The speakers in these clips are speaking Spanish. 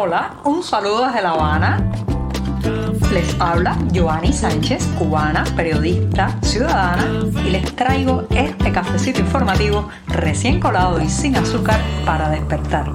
Hola, un saludo desde La Habana. Les habla Joanny Sánchez, cubana, periodista, ciudadana, y les traigo este cafecito informativo recién colado y sin azúcar para despertar.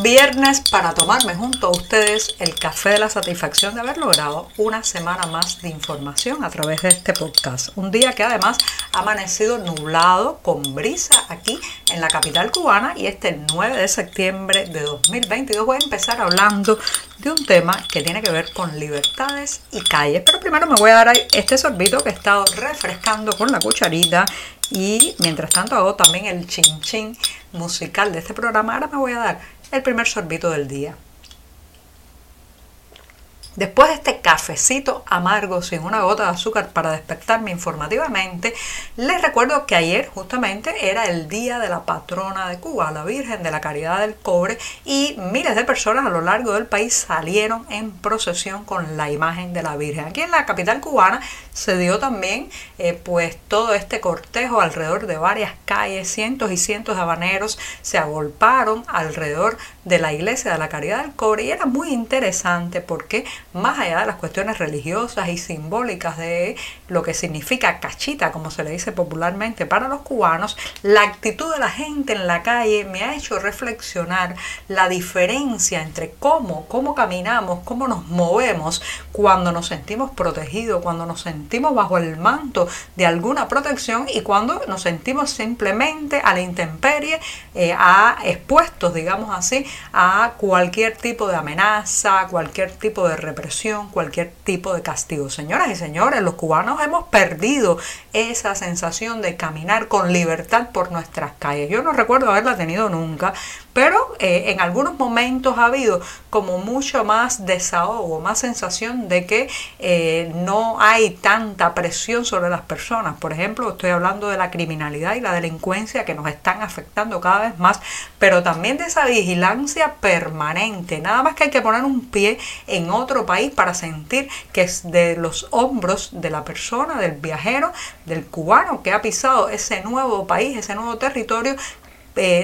Viernes para tomarme junto a ustedes el café de la satisfacción de haber logrado una semana más de información a través de este podcast. Un día que además amanecido nublado con brisa aquí en la capital cubana y este 9 de septiembre de 2022 voy a empezar hablando de un tema que tiene que ver con libertades y calles. Pero primero me voy a dar este sorbito que he estado refrescando con la cucharita y mientras tanto hago también el chin chin musical de este programa. Ahora me voy a dar el primer sorbito del día. Después de este cafecito amargo sin una gota de azúcar para despertarme informativamente, les recuerdo que ayer justamente era el día de la patrona de Cuba, la Virgen de la Caridad del Cobre, y miles de personas a lo largo del país salieron en procesión con la imagen de la Virgen. Aquí en la capital cubana se dio también eh, pues todo este cortejo alrededor de varias calles, cientos y cientos de habaneros se agolparon alrededor de la iglesia de la Caridad del Cobre. Y era muy interesante porque más allá de las cuestiones religiosas y simbólicas de lo que significa cachita, como se le dice popularmente para los cubanos, la actitud de la gente en la calle me ha hecho reflexionar la diferencia entre cómo, cómo caminamos, cómo nos movemos cuando nos sentimos protegidos, cuando nos sentimos bajo el manto de alguna protección y cuando nos sentimos simplemente a la intemperie, eh, a expuestos, digamos así, a cualquier tipo de amenaza, cualquier tipo de represión, cualquier tipo de castigo. Señoras y señores, los cubanos hemos perdido esa sensación de caminar con libertad por nuestras calles. Yo no recuerdo haberla tenido nunca, pero eh, en algunos momentos ha habido como mucho más desahogo, más sensación de que eh, no hay tanta presión sobre las personas. Por ejemplo, estoy hablando de la criminalidad y la delincuencia que nos están afectando cada vez más, pero también de esa vigilancia permanente. Nada más que hay que poner un pie en otro país para sentir que es de los hombros de la persona, del viajero, del cubano que ha pisado ese nuevo país, ese nuevo territorio,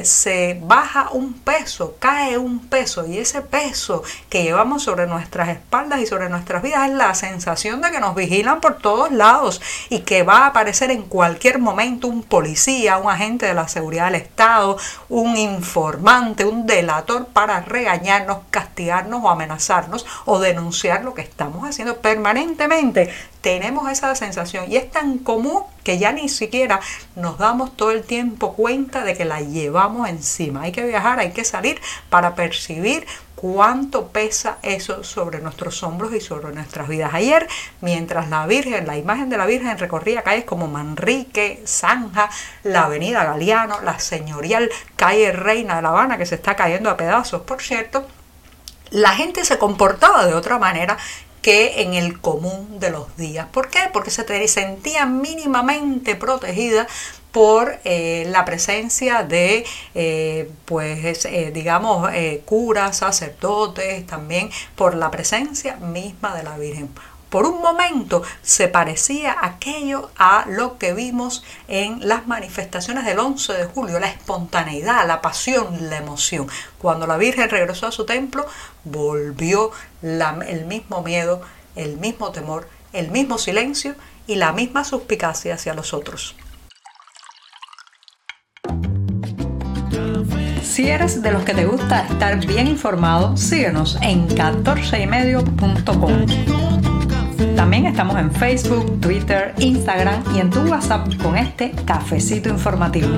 se baja un peso, cae un peso y ese peso que llevamos sobre nuestras espaldas y sobre nuestras vidas es la sensación de que nos vigilan por todos lados y que va a aparecer en cualquier momento un policía, un agente de la seguridad del Estado, un informante, un delator para regañarnos, castigarnos o amenazarnos o denunciar lo que estamos haciendo permanentemente. Tenemos esa sensación y es tan común que ya ni siquiera nos damos todo el tiempo cuenta de que la llevamos encima. Hay que viajar, hay que salir para percibir cuánto pesa eso sobre nuestros hombros y sobre nuestras vidas. Ayer, mientras la Virgen, la imagen de la Virgen recorría calles como Manrique, Zanja, la Avenida Galeano, la señorial calle Reina de La Habana, que se está cayendo a pedazos, por cierto, la gente se comportaba de otra manera que en el común de los días. ¿Por qué? Porque se sentía mínimamente protegida por eh, la presencia de, eh, pues, eh, digamos, curas, sacerdotes, también por la presencia misma de la Virgen por un momento se parecía aquello a lo que vimos en las manifestaciones del 11 de julio, la espontaneidad, la pasión, la emoción. Cuando la Virgen regresó a su templo, volvió el mismo miedo, el mismo temor, el mismo silencio y la misma suspicacia hacia los otros. Si eres de los que te gusta estar bien informado, síguenos en 14ymedio.com. También estamos en Facebook, Twitter, Instagram y en tu WhatsApp con este cafecito informativo.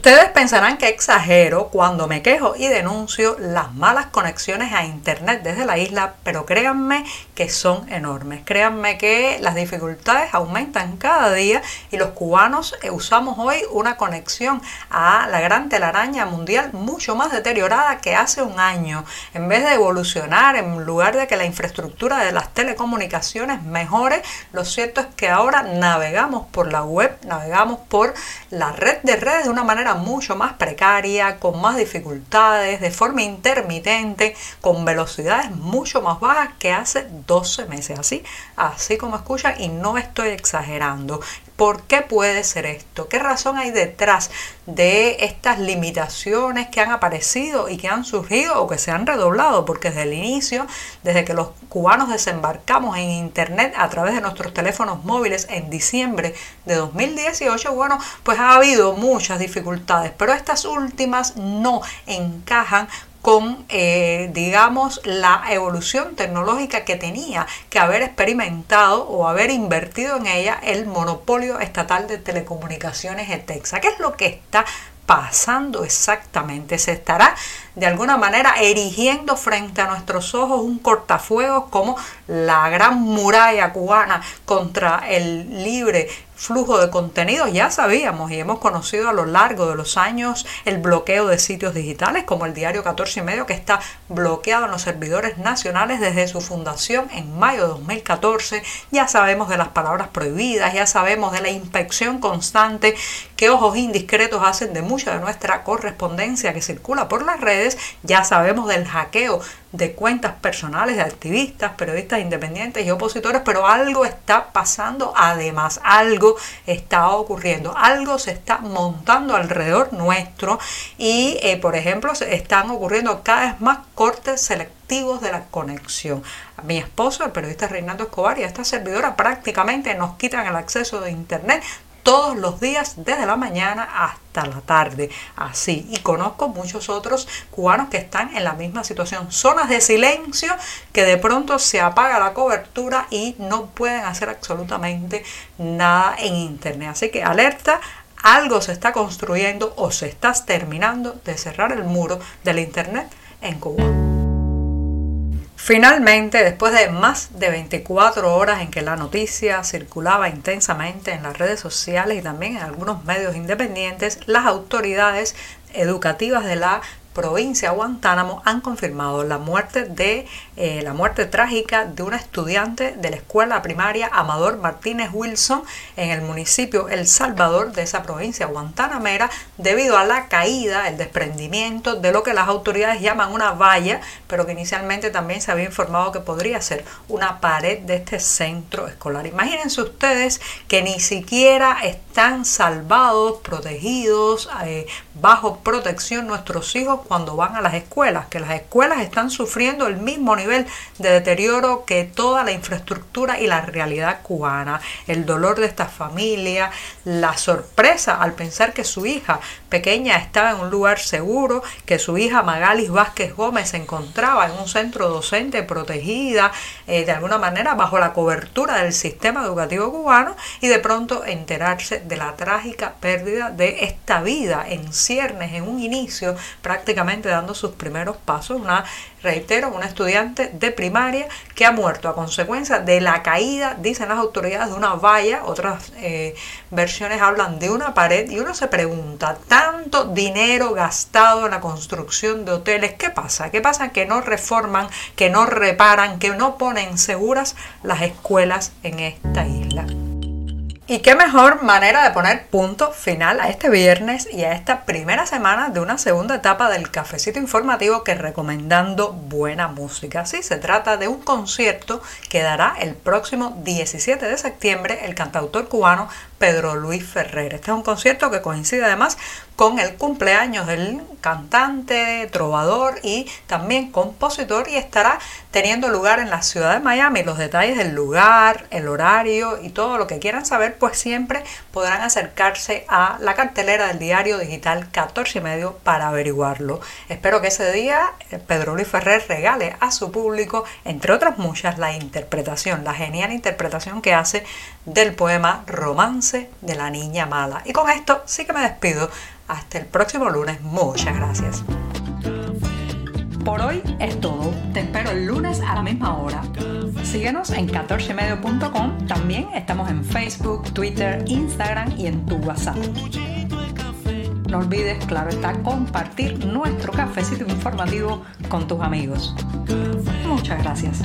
Ustedes pensarán que exagero cuando me quejo y denuncio las malas conexiones a Internet desde la isla, pero créanme que son enormes. Créanme que las dificultades aumentan cada día y los cubanos eh, usamos hoy una conexión a la gran telaraña mundial mucho más deteriorada que hace un año. En vez de evolucionar, en lugar de que la infraestructura de las telecomunicaciones mejore, lo cierto es que ahora navegamos por la web, navegamos por la red de redes de una manera mucho más precaria, con más dificultades, de forma intermitente, con velocidades mucho más bajas que hace 12 meses. Así, así como escuchan, y no estoy exagerando. ¿Por qué puede ser esto? ¿Qué razón hay detrás de estas limitaciones que han aparecido y que han surgido o que se han redoblado? Porque desde el inicio, desde que los cubanos desembarcamos en Internet a través de nuestros teléfonos móviles en diciembre de 2018, bueno, pues ha habido muchas dificultades, pero estas últimas no encajan con, eh, digamos, la evolución tecnológica que tenía que haber experimentado o haber invertido en ella el monopolio estatal de telecomunicaciones ETEXA. ¿Qué es lo que está pasando exactamente? Se estará de alguna manera erigiendo frente a nuestros ojos un cortafuegos como la gran muralla cubana contra el libre flujo de contenidos. Ya sabíamos y hemos conocido a lo largo de los años el bloqueo de sitios digitales como el diario 14 y medio que está bloqueado en los servidores nacionales desde su fundación en mayo de 2014. Ya sabemos de las palabras prohibidas, ya sabemos de la inspección constante que ojos indiscretos hacen de mucha de nuestra correspondencia que circula por las redes. Ya sabemos del hackeo de cuentas personales de activistas, periodistas independientes y opositores, pero algo está pasando además, algo está ocurriendo, algo se está montando alrededor nuestro y, eh, por ejemplo, están ocurriendo cada vez más cortes selectivos de la conexión. Mi esposo, el periodista Reinaldo Escobar y a esta servidora prácticamente nos quitan el acceso de Internet todos los días desde la mañana hasta la tarde. Así. Y conozco muchos otros cubanos que están en la misma situación. Zonas de silencio que de pronto se apaga la cobertura y no pueden hacer absolutamente nada en Internet. Así que alerta. Algo se está construyendo o se está terminando de cerrar el muro del Internet en Cuba. Finalmente, después de más de 24 horas en que la noticia circulaba intensamente en las redes sociales y también en algunos medios independientes, las autoridades educativas de la provincia Guantánamo han confirmado la muerte de eh, la muerte trágica de una estudiante de la escuela primaria Amador Martínez Wilson en el municipio El Salvador de esa provincia guantánamera debido a la caída, el desprendimiento de lo que las autoridades llaman una valla, pero que inicialmente también se había informado que podría ser una pared de este centro escolar. Imagínense ustedes que ni siquiera están salvados, protegidos, eh, bajo protección nuestros hijos cuando van a las escuelas, que las escuelas están sufriendo el mismo nivel de deterioro que toda la infraestructura y la realidad cubana, el dolor de esta familia, la sorpresa al pensar que su hija pequeña estaba en un lugar seguro, que su hija Magalis Vázquez Gómez se encontraba en un centro docente protegida, eh, de alguna manera bajo la cobertura del sistema educativo cubano y de pronto enterarse de la trágica pérdida de esta vida en ciernes, en un inicio prácticamente dando sus primeros pasos, una reitero, una estudiante de primaria que ha muerto a consecuencia de la caída, dicen las autoridades, de una valla, otras eh, versiones hablan de una pared y uno se pregunta, tanto dinero gastado en la construcción de hoteles, ¿qué pasa? ¿Qué pasa? Que no reforman, que no reparan, que no ponen seguras las escuelas en esta isla. Y qué mejor manera de poner punto final a este viernes y a esta primera semana de una segunda etapa del cafecito informativo que recomendando buena música. Sí, se trata de un concierto que dará el próximo 17 de septiembre el cantautor cubano Pedro Luis Ferrer. Este es un concierto que coincide además con el cumpleaños del cantante, trovador y también compositor y estará teniendo lugar en la ciudad de Miami. Los detalles del lugar, el horario y todo lo que quieran saber, pues siempre podrán acercarse a la cartelera del diario digital 14 y medio para averiguarlo. Espero que ese día eh, Pedro Luis Ferrer regale a su público, entre otras muchas, la interpretación, la genial interpretación que hace del poema De la Niña Mala. Y con esto sí que me despido. Hasta el próximo lunes. Muchas gracias. Por hoy es todo. Te espero el lunes a la misma hora. Síguenos en 14medio.com. También estamos en Facebook, Twitter, Instagram y en tu WhatsApp. No olvides, claro está, compartir nuestro cafecito informativo con tus amigos. Muchas gracias.